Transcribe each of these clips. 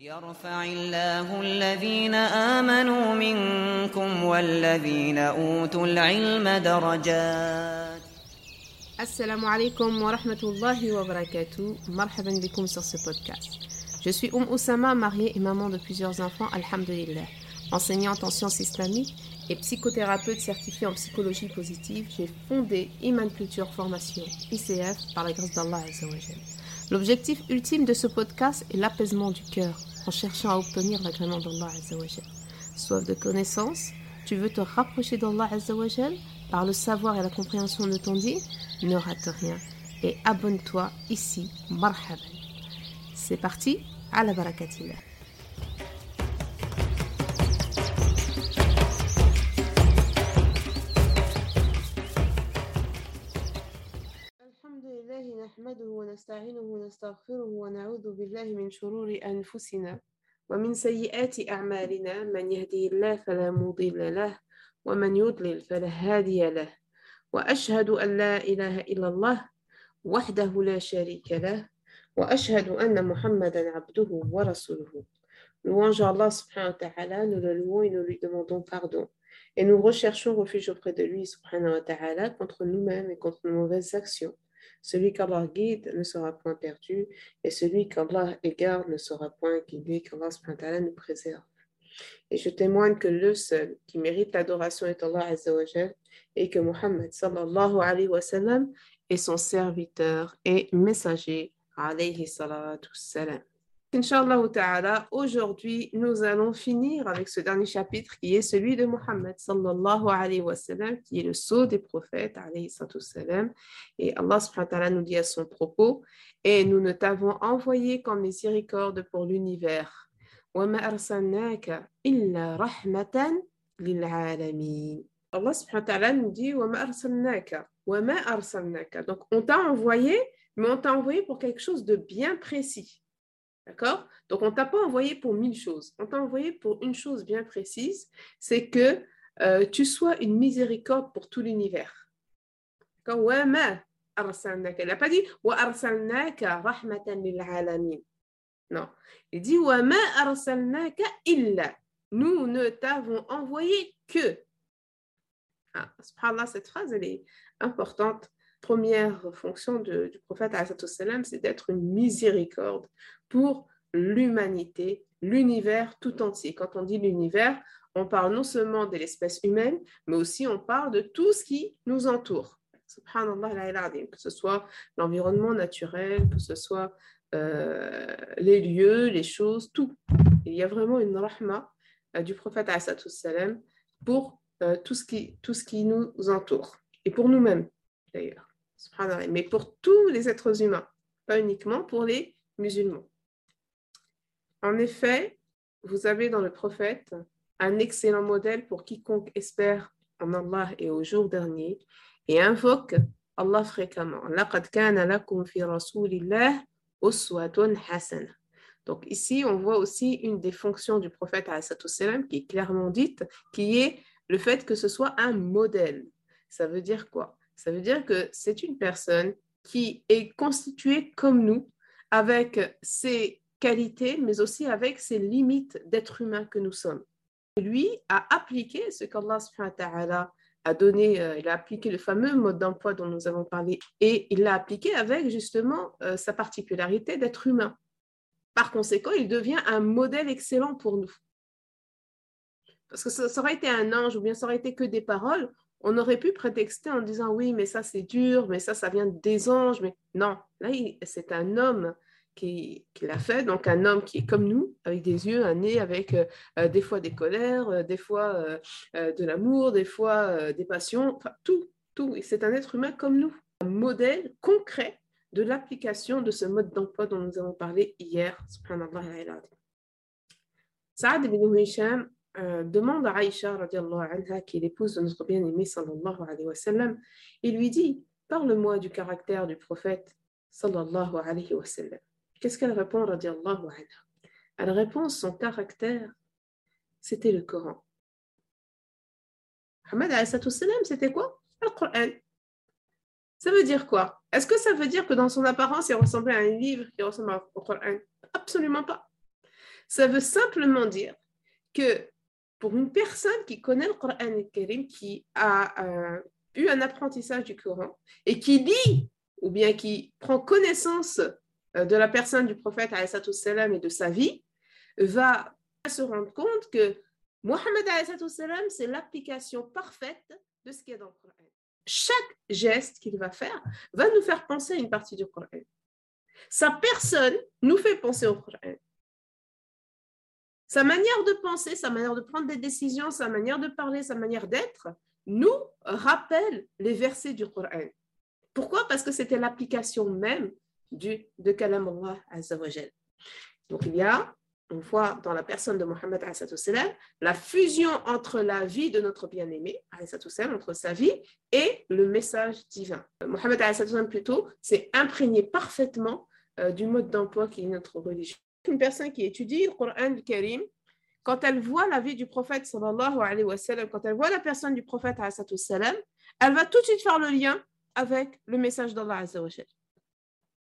يرفع الله الذين آمنوا منكم والذين أوتوا العلم درجات Assalamu alaikum wa rahmatullahi wa barakatuh. Marhaban bikum sur ce podcast. Je suis Oum Oussama, mariée et maman de plusieurs enfants, alhamdulillah. Enseignante en sciences islamiques et psychothérapeute certifiée en psychologie positive, j'ai fondé Iman Culture Formation, ICF, par la grâce d'Allah Azzawajal. L'objectif ultime de ce podcast est l'apaisement du cœur en cherchant à obtenir l'agrément d'Allah Azzawajal. Soif de connaissance, tu veux te rapprocher d'Allah Azzawajal par le savoir et la compréhension de ton dit, ne rate rien et abonne-toi ici, marhaban. C'est parti, à la barakatillah. ونستعينه ونستغفره ونعوذ بالله من شرور أنفسنا ومن سيئات أعمالنا من يهدي الله فلا مضل له ومن يضلل فلا هادي له وأشهد أن لا إله إلا الله وحده لا شريك له وأشهد أن محمدا عبده ورسوله Louange à Allah subhanahu wa ta'ala, nous le louons et nous lui demandons pardon. Et nous recherchons refuge auprès de lui subhanahu wa ta'ala contre nous-mêmes et contre nos mauvaises actions. Celui qu'Allah guide ne sera point perdu, et celui qu'Allah égare ne sera point guidé, qu'Allah nous préserve. Et je témoigne que le seul qui mérite l'adoration est Allah Azza wa Jal, et que Muhammad sallallahu est son serviteur et messager. Inch'Allah ta'ala, aujourd'hui, nous allons finir avec ce dernier chapitre qui est celui de Mohammed sallallahu alayhi wa sallam, qui est le sceau des prophètes alayhi sallam. Et Allah subhanahu wa nous dit à son propos Et nous ne t'avons envoyé qu'en miséricorde pour l'univers. Allah subhanahu nous dit Donc, on t'a envoyé, mais on t'a envoyé pour quelque chose de bien précis. D'accord? Donc, on ne t'a pas envoyé pour mille choses. On t'a envoyé pour une chose bien précise, c'est que euh, tu sois une miséricorde pour tout l'univers. D'accord? Il n'a pas dit wa rahmatan. Non. Il dit wa ma arsalnaka illa. Nous ne t'avons envoyé que. Ah, subhanallah, cette phrase, elle est importante première fonction du prophète, c'est d'être une miséricorde pour l'humanité, l'univers tout entier. Quand on dit l'univers, on parle non seulement de l'espèce humaine, mais aussi on parle de tout ce qui nous entoure. Subhanallah, que ce soit l'environnement naturel, que ce soit euh, les lieux, les choses, tout. Il y a vraiment une rahma euh, du prophète pour euh, tout, ce qui, tout ce qui nous entoure et pour nous-mêmes d'ailleurs mais pour tous les êtres humains, pas uniquement pour les musulmans. En effet, vous avez dans le prophète un excellent modèle pour quiconque espère en Allah et au jour dernier et invoque Allah fréquemment. Donc ici, on voit aussi une des fonctions du prophète qui est clairement dite, qui est le fait que ce soit un modèle. Ça veut dire quoi? Ça veut dire que c'est une personne qui est constituée comme nous, avec ses qualités, mais aussi avec ses limites d'être humain que nous sommes. Lui a appliqué ce qu'Allah a donné, euh, il a appliqué le fameux mode d'emploi dont nous avons parlé, et il l'a appliqué avec justement euh, sa particularité d'être humain. Par conséquent, il devient un modèle excellent pour nous. Parce que ça, ça aurait été un ange ou bien ça aurait été que des paroles, on aurait pu prétexter en disant oui, mais ça c'est dur, mais ça ça vient des anges, mais non, là c'est un homme qui, l'a fait, donc un homme qui est comme nous, avec des yeux, un nez, avec euh, euh, des fois des colères, euh, des fois de l'amour, des fois des passions, enfin tout, tout. C'est un être humain comme nous, un modèle concret de l'application de ce mode d'emploi dont nous avons parlé hier. Saad ibn Hisham euh, demande à Aïcha, qui est l'épouse de notre bien-aimé, sallallahu alayhi wa sallam, lui dit Parle-moi du caractère du prophète, sallallahu alayhi wa. Qu'est-ce qu'elle répond, radiallahu anha? Elle répond Son caractère, c'était le Coran. Muhammad c'était quoi? Le Coran. Ça veut dire quoi? Est-ce que ça veut dire que dans son apparence, il ressemblait à un livre qui ressemble au Coran? Absolument pas. Ça veut simplement dire que pour une personne qui connaît le Coran Karim, qui a euh, eu un apprentissage du Coran et qui lit ou bien qui prend connaissance euh, de la personne du prophète et de sa vie, va se rendre compte que Mohammed c'est l'application parfaite de ce qui est dans le Coran. Chaque geste qu'il va faire va nous faire penser à une partie du Coran. Sa personne nous fait penser au Coran. Sa manière de penser, sa manière de prendre des décisions, sa manière de parler, sa manière d'être, nous rappelle les versets du Coran. Pourquoi? Parce que c'était l'application même du, de Kalam Allah Azzawajal. Donc il y a, on voit dans la personne de Mohammed la fusion entre la vie de notre bien-aimé, entre sa vie et le message divin. Mohammed plutôt s'est imprégné parfaitement euh, du mode d'emploi qui est notre religion une personne qui étudie le Coran Karim, quand elle voit la vie du prophète sallallahu alayhi wa quand elle voit la personne du prophète sallam, elle va tout de suite faire le lien avec le message d'Allah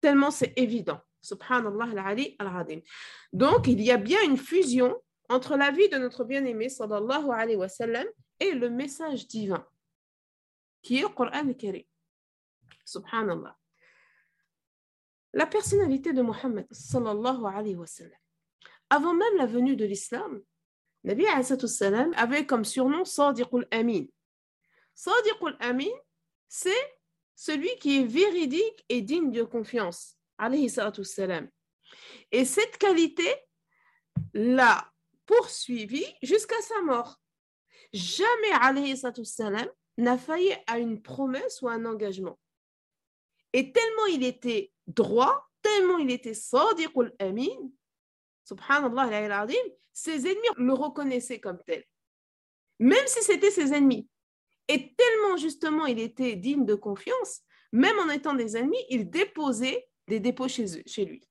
Tellement c'est évident. Subhanallah al-Ali al-Adim. Donc, il y a bien une fusion entre la vie de notre bien-aimé sallallahu alayhi wa et le message divin qui est le Coran Karim. Subhanallah la personnalité de Mohammed sallallahu alayhi wa sallam. Avant même la venue de l'islam, Nabi sallam avait comme surnom Sadiqul Amin. Sadiqul Amin, c'est celui qui est véridique et digne de confiance. Sallam. Et cette qualité l'a poursuivi jusqu'à sa mort. Jamais alayhi sallam n'a failli à une promesse ou un engagement. Et tellement il était droit, tellement il était sadiqul amin, subhanallah ses ennemis le reconnaissaient comme tel. Même si c'était ses ennemis. Et tellement justement il était digne de confiance, même en étant des ennemis, il déposait des dépôts chez, eux, chez lui.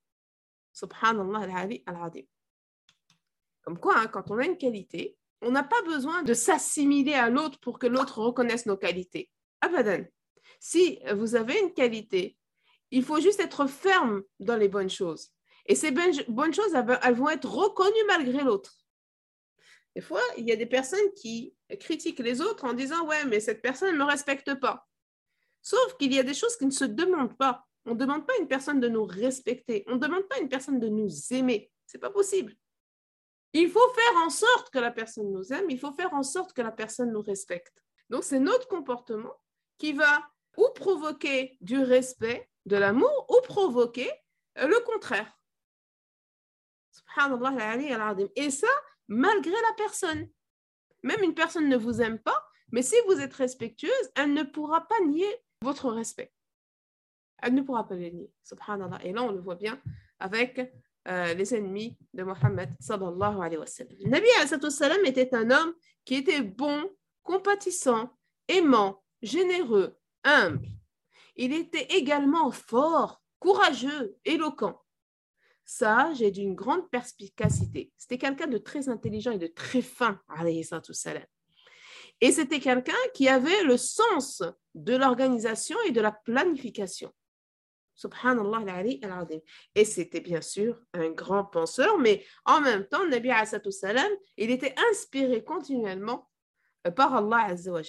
Subhanallah. Comme quoi, hein, quand on a une qualité, on n'a pas besoin de s'assimiler à l'autre pour que l'autre reconnaisse nos qualités. Abadan. Si vous avez une qualité, il faut juste être ferme dans les bonnes choses. Et ces bonnes choses, elles vont être reconnues malgré l'autre. Des fois, il y a des personnes qui critiquent les autres en disant Ouais, mais cette personne ne me respecte pas. Sauf qu'il y a des choses qui ne se demandent pas. On ne demande pas à une personne de nous respecter. On ne demande pas à une personne de nous aimer. Ce n'est pas possible. Il faut faire en sorte que la personne nous aime. Il faut faire en sorte que la personne nous respecte. Donc, c'est notre comportement qui va ou provoquer du respect, de l'amour, ou provoquer euh, le contraire. Et ça, malgré la personne. Même une personne ne vous aime pas, mais si vous êtes respectueuse, elle ne pourra pas nier votre respect. Elle ne pourra pas le nier. Subhanallah. Et là, on le voit bien avec euh, les ennemis de Mohammed sallallahu alayhi wa sallam. Nabi était un homme qui était bon, compatissant, aimant, généreux, humble. Il était également fort, courageux, éloquent, sage et d'une grande perspicacité. C'était quelqu'un de très intelligent et de très fin, et c'était quelqu'un qui avait le sens de l'organisation et de la planification. Subhanallah Et c'était bien sûr un grand penseur, mais en même temps, Nabi salam, il était inspiré continuellement par Allah Azza wa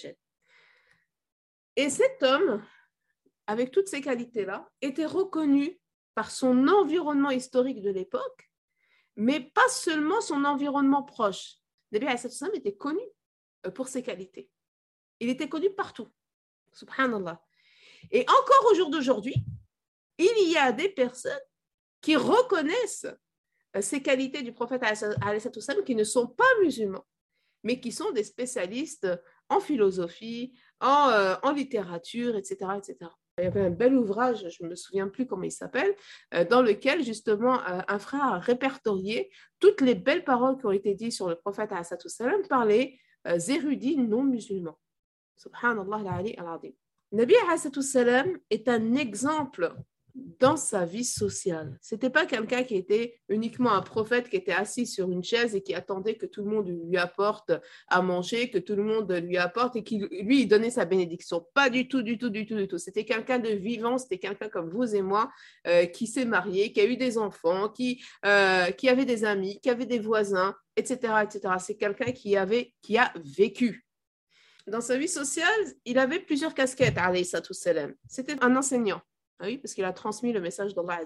et cet homme, avec toutes ces qualités-là, était reconnu par son environnement historique de l'époque, mais pas seulement son environnement proche. Nabi Hassan était connu euh, pour ses qualités. Il était connu partout. Subhanallah. Et encore au jour d'aujourd'hui, il y a des personnes qui reconnaissent euh, ces qualités du prophète qui ne sont pas musulmans, mais qui sont des spécialistes en philosophie, euh, en, littérature, etc., etc. Il y avait un bel ouvrage, je ne me souviens plus comment il s'appelle, euh, dans lequel justement euh, un frère a répertorié toutes les belles paroles qui ont été dites sur le prophète salam par les érudits non musulmans. Subhanallah al-Ali al-Adim. Nabi salam est un exemple dans sa vie sociale. C'était pas quelqu'un qui était uniquement un prophète qui était assis sur une chaise et qui attendait que tout le monde lui apporte à manger, que tout le monde lui apporte et qui lui donnait sa bénédiction. Pas du tout, du tout, du tout, du tout. C'était quelqu'un de vivant, c'était quelqu'un comme vous et moi euh, qui s'est marié, qui a eu des enfants, qui, euh, qui avait des amis, qui avait des voisins, etc., etc. C'est quelqu'un qui qui a vécu. Dans sa vie sociale, il avait plusieurs casquettes. C'était un enseignant oui, parce qu'il a transmis le message d'Allah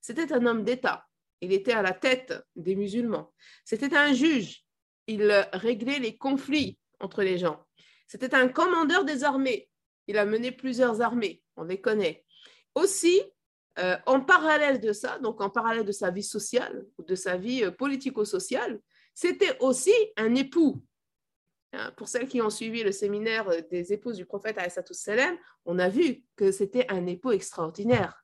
C'était un homme d'État. Il était à la tête des musulmans. C'était un juge. Il réglait les conflits entre les gens. C'était un commandeur des armées. Il a mené plusieurs armées, on les connaît. Aussi, euh, en parallèle de ça, donc en parallèle de sa vie sociale ou de sa vie euh, politico-sociale, c'était aussi un époux. Hein, pour celles qui ont suivi le séminaire euh, des épouses du prophète salam, on a vu que c'était un époux extraordinaire.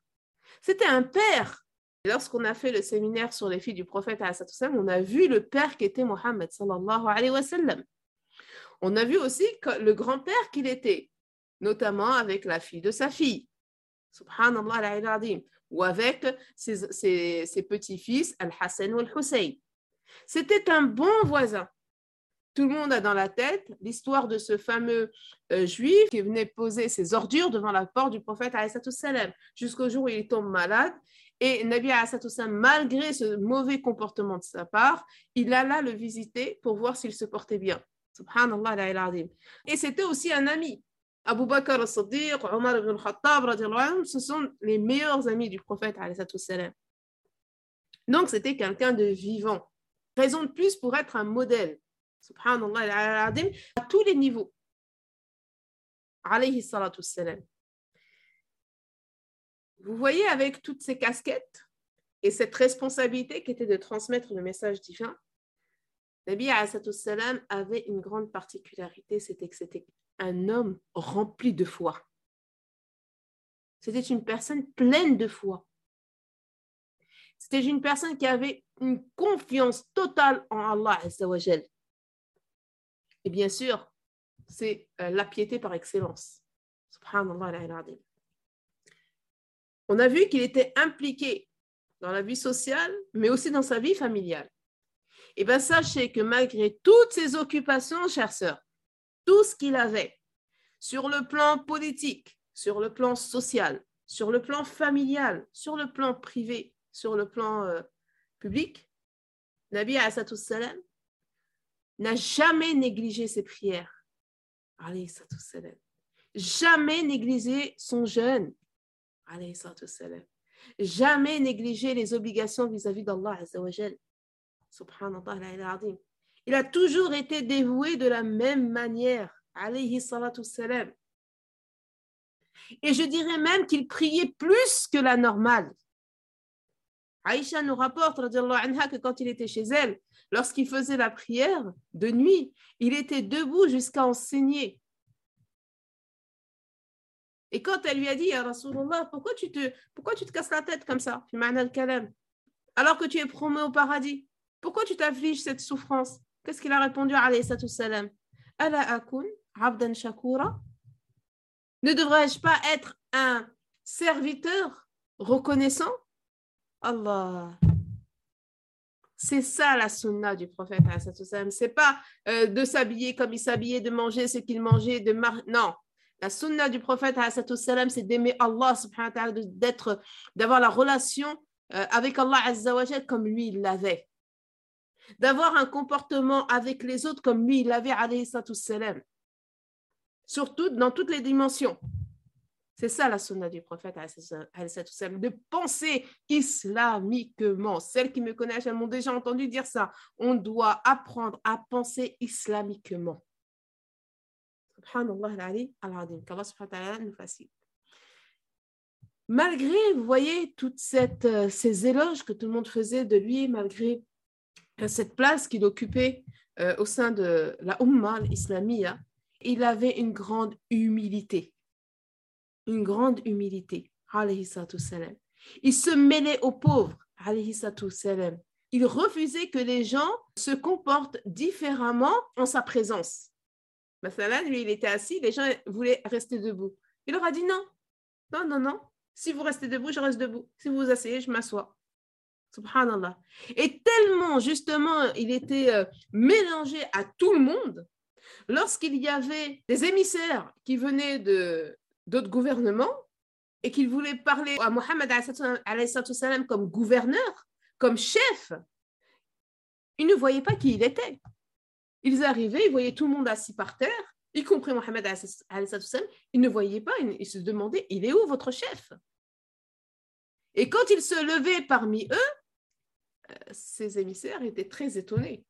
C'était un père. Lorsqu'on a fait le séminaire sur les filles du prophète salam, on a vu le père qui était Mohammed. On a vu aussi le grand-père qu'il était, notamment avec la fille de sa fille. Subhanallah ou avec ses, ses petits-fils, Al-Hassan ou Al-Hussein. C'était un bon voisin. Tout le monde a dans la tête l'histoire de ce fameux euh, juif qui venait poser ses ordures devant la porte du prophète jusqu'au jour où il tombe malade. Et Nabi salam, malgré ce mauvais comportement de sa part, il alla le visiter pour voir s'il se portait bien. Subhanallah Et c'était aussi un ami. Abu Bakr al-Siddiq, Omar ibn al-Khattab, ce sont les meilleurs amis du prophète. Donc c'était quelqu'un de vivant. Raison de plus pour être un modèle subhanallah, à tous les niveaux. Alayhi salatu salam. Vous voyez, avec toutes ces casquettes et cette responsabilité qui était de transmettre le message divin, Nabi salam avait une grande particularité, c'était que c'était un homme rempli de foi. C'était une personne pleine de foi. C'était une personne qui avait une confiance totale en Allah et bien sûr, c'est euh, la piété par excellence. Subhanallah On a vu qu'il était impliqué dans la vie sociale, mais aussi dans sa vie familiale. Et bien, sachez que malgré toutes ses occupations, chères sœurs, tout ce qu'il avait sur le plan politique, sur le plan social, sur le plan familial, sur le plan privé, sur le plan euh, public, Nabi salam n'a jamais négligé ses prières. Jamais négligé son jeûne. Jamais négligé les obligations vis-à-vis d'Allah. Il a toujours été dévoué de la même manière. Et je dirais même qu'il priait plus que la normale. Aïcha nous rapporte que quand il était chez elle, lorsqu'il faisait la prière de nuit, il était debout jusqu'à enseigner. Et quand elle lui a dit, Rasulallah, pourquoi tu, te, pourquoi tu te casses la tête comme ça, alors que tu es promu au paradis Pourquoi tu t'affliges cette souffrance? Qu'est-ce qu'il a répondu alayhi salam abdan shakura Ne devrais-je pas être un serviteur reconnaissant? Allah c'est ça la sunna du prophète. C'est pas euh, de s'habiller comme il s'habillait, de manger ce qu'il mangeait, de non. La sunna du prophète, c'est d'aimer Allah, d'être, d'avoir la relation euh, avec Allah comme lui il l'avait. D'avoir un comportement avec les autres comme lui il l'avait, surtout dans toutes les dimensions. C'est ça la sunna du prophète, de penser islamiquement. Celles qui me connaissent, elles m'ont déjà entendu dire ça. On doit apprendre à penser islamiquement. Subhanallah facilite. Malgré, vous voyez, toutes euh, ces éloges que tout le monde faisait de lui, malgré euh, cette place qu'il occupait euh, au sein de la Ummah islamia, il avait une grande humilité une grande humilité. Il se mêlait aux pauvres. Il refusait que les gens se comportent différemment en sa présence. Lui, il était assis, les gens voulaient rester debout. Il leur a dit non, non, non, non, Si vous restez debout, je reste debout. Si vous vous asseyez, je m'assois. Subhanallah. Et tellement, justement, il était euh, mélangé à tout le monde, lorsqu'il y avait des émissaires qui venaient de d'autres gouvernements et qu'ils voulaient parler à Mohammed comme gouverneur, comme chef, ils ne voyaient pas qui il était. Ils arrivaient, ils voyaient tout le monde assis par terre, y compris Mohammed ils ne voyaient pas, ils se demandaient, il est où votre chef? Et quand il se levait parmi eux, euh, émissaires étaient très étonnés.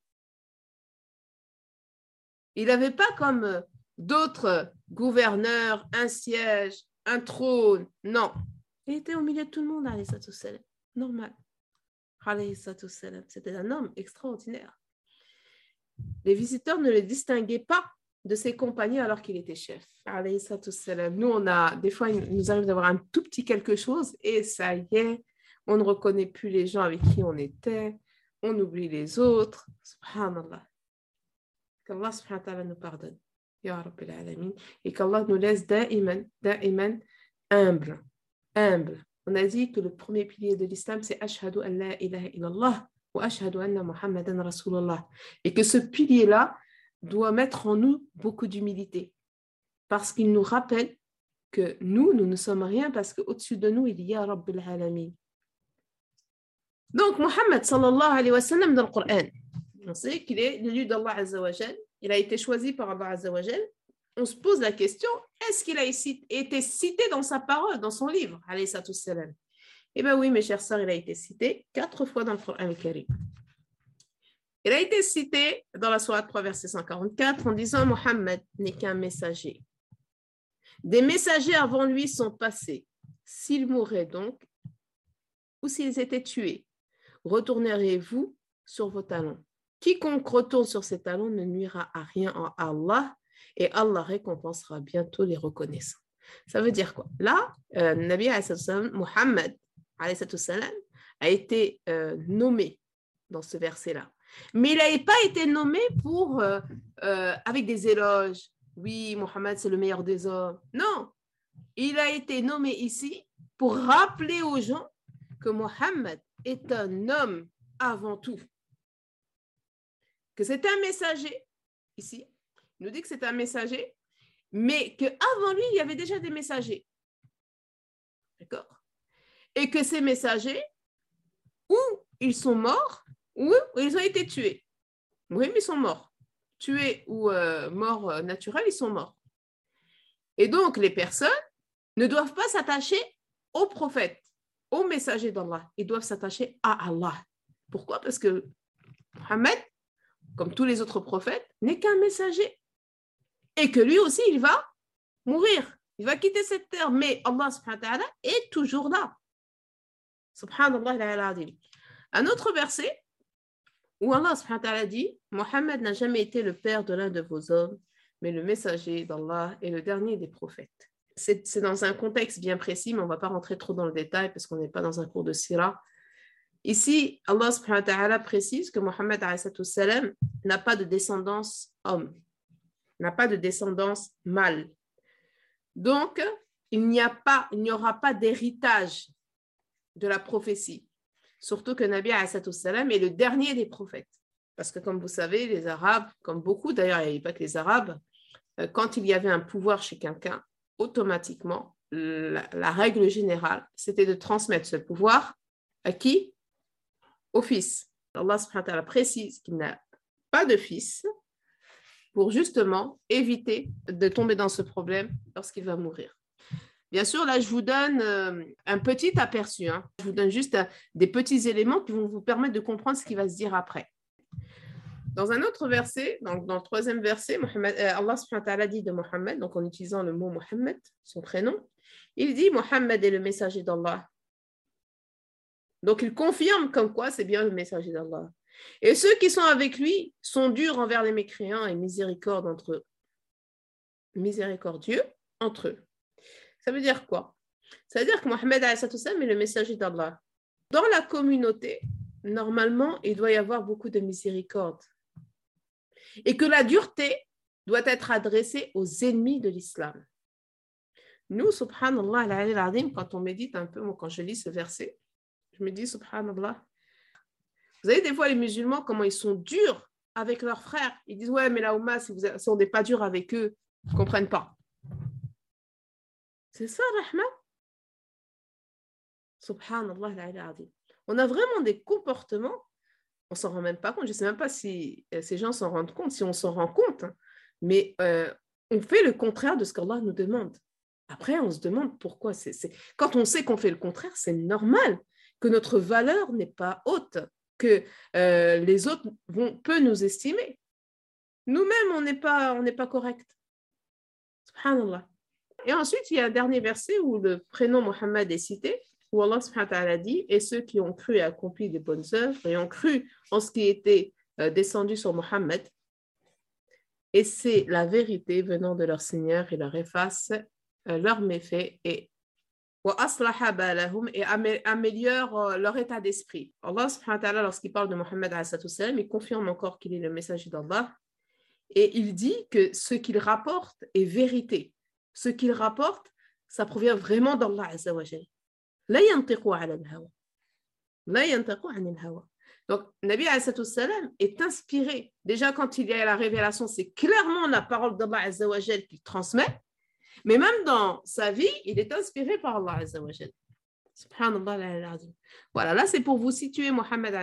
Il n'avait pas comme euh, d'autres gouverneurs un siège, un trône. Non. Il était au milieu de tout le monde, normal. C'était un homme extraordinaire. Les visiteurs ne le distinguaient pas de ses compagnons alors qu'il était chef. Nous, on a, des fois, il nous arrive d'avoir un tout petit quelque chose et ça y est, on ne reconnaît plus les gens avec qui on était, on oublie les autres. Subhanallah. Qu'Allah subhanahu nous pardonne. Ya Rabbil Alamin. Et qu'Allah nous laisse da'iman, da'iman humble. Humble. On a dit que le premier pilier de l'islam, c'est Ashhadu an la ilaha illallah wa ashhadu anna Muhammadan Rasulullah. Et que ce pilier-là doit mettre en nous beaucoup d'humilité. Parce qu'il nous rappelle que nous, nous ne sommes rien parce qu'au-dessus de nous, il y a Rabbil Alamin. Donc, Muhammad sallallahu alayhi wa sallam dans le Coran, on sait qu'il est l'élu d'Allah Azzawajal, il a été choisi par Allah Azzawajal. On se pose la question, est-ce qu'il a été cité dans sa parole, dans son livre, salam Eh bien oui, mes chers sœurs, il a été cité quatre fois dans le Coran Karim. Il a été cité dans la Sourate 3, verset 144, en disant Mohammed n'est qu'un messager. Des messagers avant lui sont passés. S'ils mouraient donc, ou s'ils étaient tués, retournerez-vous sur vos talons? Quiconque retourne sur ses talons ne nuira à rien en Allah et Allah récompensera bientôt les reconnaissants. Ça veut dire quoi? Là, euh, Nabi Muhammad a été euh, nommé dans ce verset-là. Mais il n'a pas été nommé pour, euh, euh, avec des éloges. Oui, Mohammed, c'est le meilleur des hommes. Non, il a été nommé ici pour rappeler aux gens que Mohammed est un homme avant tout que c'est un messager, ici, nous dit que c'est un messager, mais qu'avant lui, il y avait déjà des messagers. D'accord? Et que ces messagers, ou ils sont morts, ou ils ont été tués. Oui, mais ils sont morts. Tués ou euh, morts euh, naturels, ils sont morts. Et donc, les personnes ne doivent pas s'attacher au prophète, au messager d'Allah. Ils doivent s'attacher à Allah. Pourquoi? Parce que Mohammed comme tous les autres prophètes, n'est qu'un messager. Et que lui aussi, il va mourir. Il va quitter cette terre. Mais Allah subhanahu wa est toujours là. Subhanallah Un autre verset où Allah subhanahu wa dit Mohammed n'a jamais été le père de l'un de vos hommes, mais le messager d'Allah est le dernier des prophètes. C'est dans un contexte bien précis, mais on ne va pas rentrer trop dans le détail parce qu'on n'est pas dans un cours de sirah. Ici, Allah subhanahu wa ta'ala précise que Mohammed n'a pas de descendance homme, n'a pas de descendance mâle. Donc, il n'y a pas, il n'y aura pas d'héritage de la prophétie. Surtout que Nabi est le dernier des prophètes. Parce que comme vous savez, les Arabes, comme beaucoup d'ailleurs, il n'y avait pas que les Arabes, euh, quand il y avait un pouvoir chez quelqu'un, automatiquement, la règle générale, c'était de transmettre ce pouvoir à qui? Au fils. Allah subhanahu précise qu'il n'a pas de fils pour justement éviter de tomber dans ce problème lorsqu'il va mourir. Bien sûr, là, je vous donne euh, un petit aperçu. Hein. Je vous donne juste euh, des petits éléments qui vont vous permettre de comprendre ce qui va se dire après. Dans un autre verset, donc dans le troisième verset, euh, Allah subhanahu dit de Mohammed, donc en utilisant le mot Mohammed, son prénom, il dit Mohammed est le messager d'Allah donc, il confirme comme quoi c'est bien le messager d'Allah. Et ceux qui sont avec lui sont durs envers les mécréants et miséricorde entre eux. Miséricordieux entre eux. Ça veut dire quoi? Ça veut dire que Mohammed est le messager d'Allah. Dans la communauté, normalement, il doit y avoir beaucoup de miséricorde. Et que la dureté doit être adressée aux ennemis de l'islam. Nous, subhanallah, quand on médite un peu, quand je lis ce verset, je me dis, subhanallah, vous savez, des fois, les musulmans, comment ils sont durs avec leurs frères. Ils disent, ouais, mais la Oumma, si, on n'est pas dur avec eux, ils ne comprennent pas. C'est ça, Rahma? Subhanallah, on a vraiment des comportements, on s'en rend même pas compte. Je ne sais même pas si euh, ces gens s'en rendent compte, si on s'en rend compte, hein. mais euh, on fait le contraire de ce qu'Allah nous demande. Après, on se demande pourquoi. Quand on sait qu'on fait le contraire, c'est normal que notre valeur n'est pas haute, que euh, les autres vont, peu nous estimer. Nous-mêmes, on n'est pas, on pas correct. Subhanallah. Et ensuite, il y a un dernier verset où le prénom Mohammed est cité, où Allah subhanahu wa dit Et ceux qui ont cru et accompli des bonnes œuvres et ont cru en ce qui était euh, descendu sur Mohammed, et c'est la vérité venant de leur Seigneur, et leur efface euh, leurs méfaits et et améliore euh, leur état d'esprit. Allah subhanahu wa ta'ala, lorsqu'il parle de Mohammed il confirme encore qu'il est le messager d'Allah et il dit que ce qu'il rapporte est vérité. Ce qu'il rapporte, ça provient vraiment d'Allah azza wa La yantiqu ala al-hawa. La yantiqu al-hawa. Donc, Nabi salam est inspiré. Déjà, quand il y a la révélation, c'est clairement la parole d'Allah Azza qu'il transmet. Mais même dans sa vie, il est inspiré par Allah Azza Subhanallah Voilà, là c'est pour vous situer Mohammed.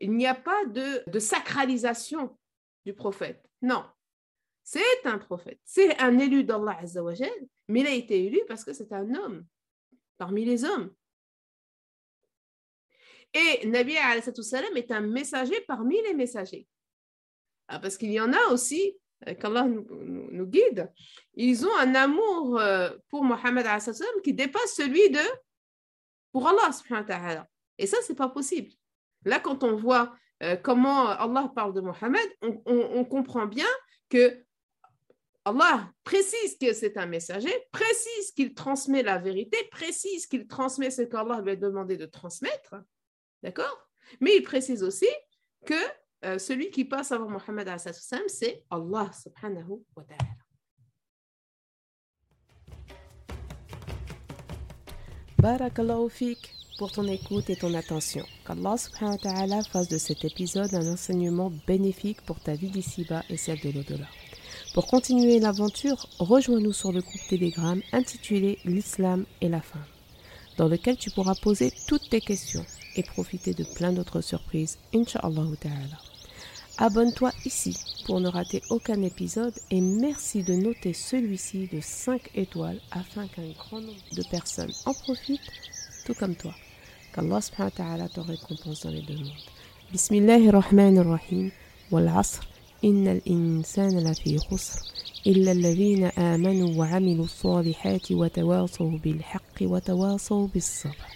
Il n'y a pas de, de sacralisation du prophète. Non. C'est un prophète. C'est un élu d'Allah Azza mais il a été élu parce que c'est un homme parmi les hommes. Et Nabi est un messager parmi les messagers. Ah, parce qu'il y en a aussi, qu'Allah nous, guide, ils ont un amour euh, pour Mohammed qui dépasse celui de pour Allah. Et ça, c'est pas possible. Là, quand on voit euh, comment Allah parle de Mohammed, on, comprend bien que Allah précise que c'est un messager, précise qu'il transmet la vérité, précise qu'il transmet ce qu'Allah lui a demandé de transmettre. D'accord? Mais il précise aussi que euh, celui qui passe avant Mohammed c'est Allah subhanahu wa ta'ala. Barakallahu pour ton écoute et ton attention. Qu'Allah subhanahu wa ta'ala fasse de cet épisode un enseignement bénéfique pour ta vie d'ici-bas et celle de l'au-delà. Pour continuer l'aventure, rejoins-nous sur le groupe Telegram intitulé L'Islam et la femme, dans lequel tu pourras poser toutes tes questions et profiter de plein d'autres surprises, Inch'Allah Ta'ala. Abonne-toi ici pour ne rater aucun épisode et merci de noter celui-ci de 5 étoiles afin qu'un grand nombre de personnes en profitent, tout comme toi. Qu'Allah subhanahu wa te récompense dans les deux mondes. Bismillahir Rahmanir Rahim wal asr innal insana lafi khusr illa alladhina amanu wa amilu salihati wa tawasaw bil haqqi wa tawasaw bis sabr.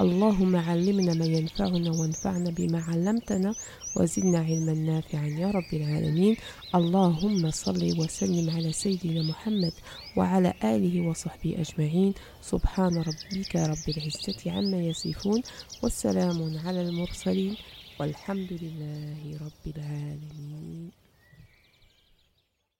اللهم علمنا ما ينفعنا وانفعنا بما علمتنا وزدنا علما نافعا يا رب العالمين. اللهم صل وسلم على سيدنا محمد وعلى آله وصحبه أجمعين. سبحان ربك رب العزة عما يصفون والسلام على المرسلين والحمد لله رب العالمين.